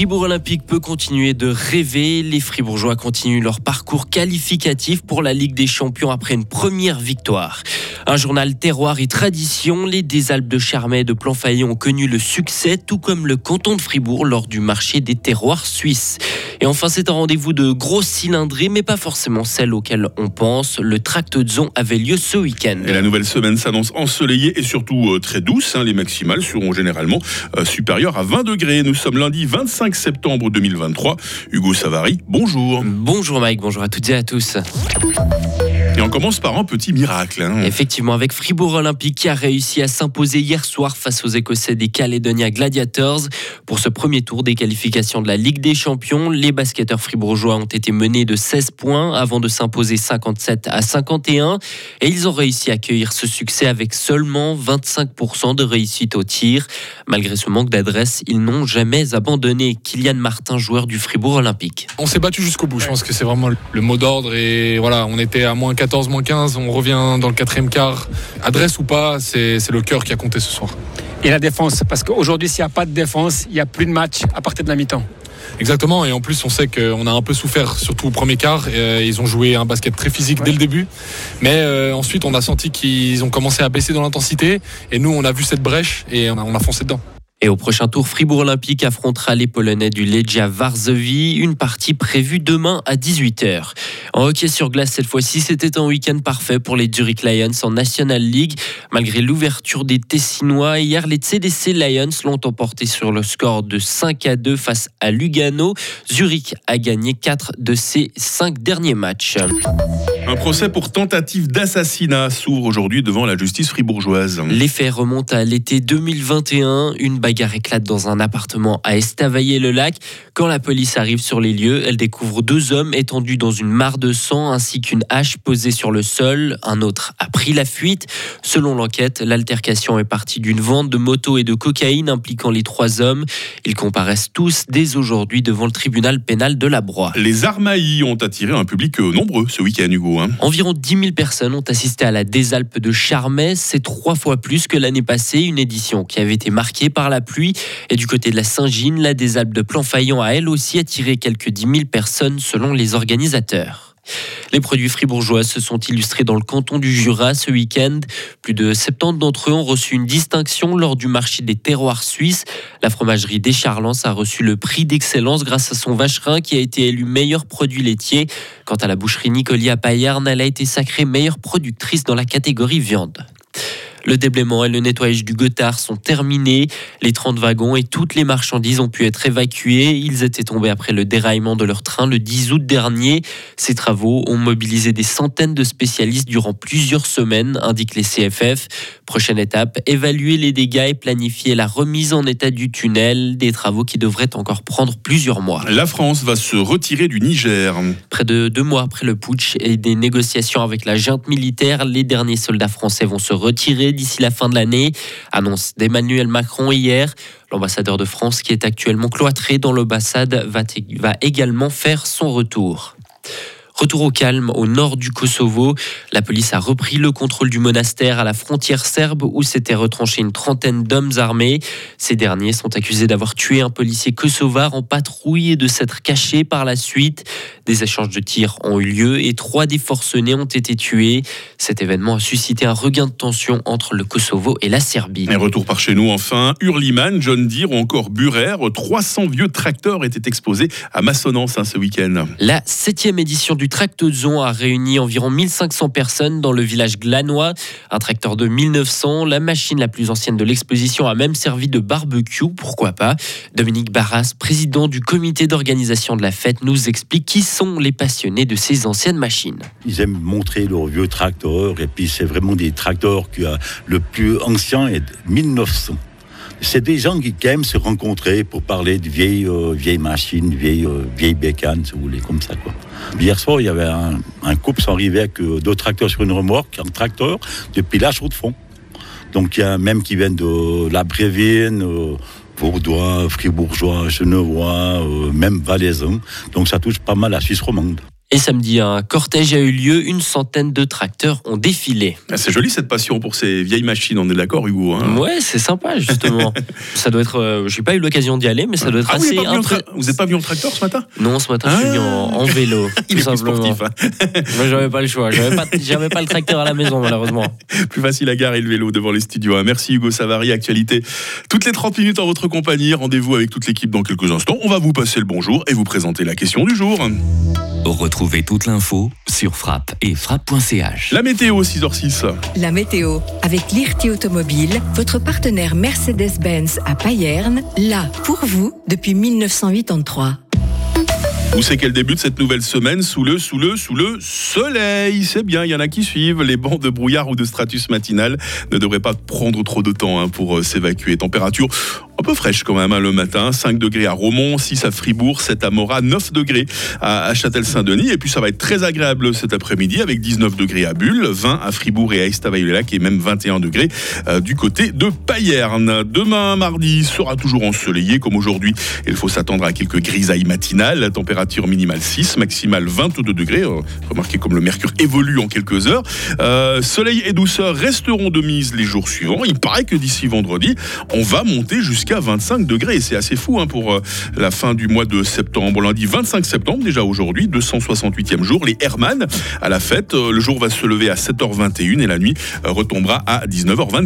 Fribourg Olympique peut continuer de rêver. Les Fribourgeois continuent leur parcours qualificatif pour la Ligue des Champions après une première victoire. Un journal terroir et tradition, les des Alpes de Charmey et de Planfaillon ont connu le succès, tout comme le canton de Fribourg lors du marché des terroirs suisses. Et enfin, c'est un rendez-vous de grosse cylindrée, mais pas forcément celle auquel on pense. Le tract de Zon avait lieu ce week-end. Et la nouvelle semaine s'annonce ensoleillée et surtout euh, très douce. Hein. Les maximales seront généralement euh, supérieures à 20 degrés. Nous sommes lundi 25 septembre 2023. Hugo Savary, bonjour. Bonjour Mike, bonjour à toutes et à tous. Et on commence par un petit miracle. Hein. Effectivement, avec Fribourg Olympique qui a réussi à s'imposer hier soir face aux Écossais des Caledonia Gladiators. Pour ce premier tour des qualifications de la Ligue des Champions, les basketteurs fribourgeois ont été menés de 16 points avant de s'imposer 57 à 51. Et ils ont réussi à accueillir ce succès avec seulement 25% de réussite au tir. Malgré ce manque d'adresse, ils n'ont jamais abandonné. Kylian Martin, joueur du Fribourg Olympique. On s'est battu jusqu'au bout. Je pense que c'est vraiment le mot d'ordre. Et voilà, on était à moins 14, moins 15. On revient dans le quatrième quart. Adresse ou pas, c'est le cœur qui a compté ce soir. Et la défense, parce qu'aujourd'hui, s'il n'y a pas de défense, il n'y a plus de match à partir de la mi-temps. Exactement, et en plus on sait qu'on a un peu souffert, surtout au premier quart. Euh, ils ont joué un basket très physique dès le début, mais euh, ensuite on a senti qu'ils ont commencé à baisser dans l'intensité, et nous on a vu cette brèche et on a, on a foncé dedans. Et au prochain tour, Fribourg Olympique affrontera les Polonais du Legia Varsovie, une partie prévue demain à 18h. En hockey sur glace cette fois-ci, c'était un week-end parfait pour les Zurich Lions en National League. Malgré l'ouverture des Tessinois, hier les CDC Lions l'ont emporté sur le score de 5 à 2 face à Lugano. Zurich a gagné 4 de ses 5 derniers matchs. Un procès pour tentative d'assassinat s'ouvre aujourd'hui devant la justice fribourgeoise. Les faits remontent à l'été 2021. Une bagarre éclate dans un appartement à Estavayer-le-Lac. Quand la police arrive sur les lieux, elle découvre deux hommes étendus dans une mare de sang ainsi qu'une hache posée sur le sol. Un autre pris la fuite. Selon l'enquête, l'altercation est partie d'une vente de motos et de cocaïne impliquant les trois hommes. Ils comparaissent tous dès aujourd'hui devant le tribunal pénal de la Broye. Les Armailles ont attiré un public nombreux ce week-end, Hugo. Hein. Environ 10 000 personnes ont assisté à la Désalpe de Charmey. C'est trois fois plus que l'année passée, une édition qui avait été marquée par la pluie. Et du côté de la Saint-Gine, la Désalpe de Planfaillon a elle aussi attiré quelques 10 000 personnes selon les organisateurs. Les produits fribourgeois se sont illustrés dans le canton du Jura ce week-end. Plus de 70 d'entre eux ont reçu une distinction lors du marché des terroirs suisses. La fromagerie Descharlans a reçu le prix d'excellence grâce à son vacherin qui a été élu meilleur produit laitier. Quant à la boucherie Nicolia Payarn, elle a été sacrée meilleure productrice dans la catégorie viande. Le déblaiement et le nettoyage du Gothard sont terminés. Les 30 wagons et toutes les marchandises ont pu être évacuées. Ils étaient tombés après le déraillement de leur train le 10 août dernier. Ces travaux ont mobilisé des centaines de spécialistes durant plusieurs semaines, indiquent les CFF. Prochaine étape, évaluer les dégâts et planifier la remise en état du tunnel, des travaux qui devraient encore prendre plusieurs mois. La France va se retirer du Niger. Près de deux mois après le putsch et des négociations avec la junte militaire, les derniers soldats français vont se retirer d'ici la fin de l'année, annonce d'Emmanuel Macron hier. L'ambassadeur de France qui est actuellement cloîtré dans l'ambassade va, va également faire son retour. Retour au calme au nord du Kosovo. La police a repris le contrôle du monastère à la frontière serbe où s'étaient retranchés une trentaine d'hommes armés. Ces derniers sont accusés d'avoir tué un policier kosovar en patrouille et de s'être cachés par la suite. Des échanges de tirs ont eu lieu et trois des forcenés ont été tués. Cet événement a suscité un regain de tension entre le Kosovo et la Serbie. Retour par chez nous enfin. Hurliman, John Deere ou encore Burer, 300 vieux tracteurs étaient exposés à Massonance hein, ce week-end. La septième édition du Tractozon a réuni environ 1500 personnes dans le village glanois. Un tracteur de 1900, la machine la plus ancienne de l'exposition a même servi de barbecue, pourquoi pas. Dominique Barras, président du comité d'organisation de la fête, nous explique qui sont les passionnés de ces anciennes machines. Ils aiment montrer leurs vieux tracteurs et puis c'est vraiment des tracteurs qui le plus ancien est 1900 c'est des gens qui aiment se rencontrer pour parler de vieilles, euh, vieilles machines, vieilles, euh, vieilles bécanes, si vous voulez, comme ça. Quoi. Hier soir, il y avait un, couple qui arrivait avec euh, deux tracteurs sur une remorque, un tracteur, depuis la chaux de fond. Donc il y a même qui viennent de la Brévine, Bourdois, Fribourgeois, Genevois, même Valaisan. Donc ça touche pas mal la Suisse romande. Et samedi, un cortège a eu lieu. Une centaine de tracteurs ont défilé. Ah, c'est joli cette passion pour ces vieilles machines, on est d'accord, Hugo hein Ouais, c'est sympa, justement. ça doit être. euh, J'ai pas eu l'occasion d'y aller, mais ça doit être Ah, vous assez. n'êtes pas, vous êtes pas venu en tracteur ce matin? Non, ce matin, je suis venu en, en vélo. Il tout est simplement. hein. J'avais pas le choix. J'avais pas, pas le tracteur à la maison, malheureusement. Plus facile à garer le vélo devant les studios. hein. Merci Hugo Savary, actualité. Toutes les 30 minutes en votre compagnie. Rendez-vous avec toute l'équipe dans quelques instants. On va vous passer le bonjour et vous présenter la question du jour. Retrouvez toute l'info sur frappe et frappe.ch. La météo 6h06. La météo, avec Lirti Automobile, votre partenaire Mercedes-Benz à Payerne, là pour vous depuis 1983. Où c'est qu'elle débute cette nouvelle semaine Sous le, sous le, sous le soleil. C'est bien, il y en a qui suivent. Les bancs de brouillard ou de stratus matinal ne devraient pas prendre trop de temps hein, pour euh, s'évacuer. Température un peu fraîche quand même hein, le matin. 5 degrés à Romont, 6 à Fribourg, 7 à Morat, 9 degrés à, Châtel-Saint-Denis. Et puis ça va être très agréable cet après-midi avec 19 degrés à Bulle, 20 à Fribourg et à Estavayer-le-Lac et même 21 degrés euh, du côté de Payerne. Demain, mardi, sera toujours ensoleillé comme aujourd'hui. Il faut s'attendre à quelques grisailles matinales. Température minimale 6, maximale 22 degrés. Euh, Remarquez comme le mercure évolue en quelques heures. Euh, soleil et douceur resteront de mise les jours suivants. Il paraît que d'ici vendredi, on va monter jusqu'à 25 degrés. C'est assez fou hein, pour euh, la fin du mois de septembre. Lundi 25 septembre, déjà aujourd'hui, 268e jour. Les Hermann à la fête. Euh, Le jour va se lever à 7h21 et la nuit euh, retombera à 19h24.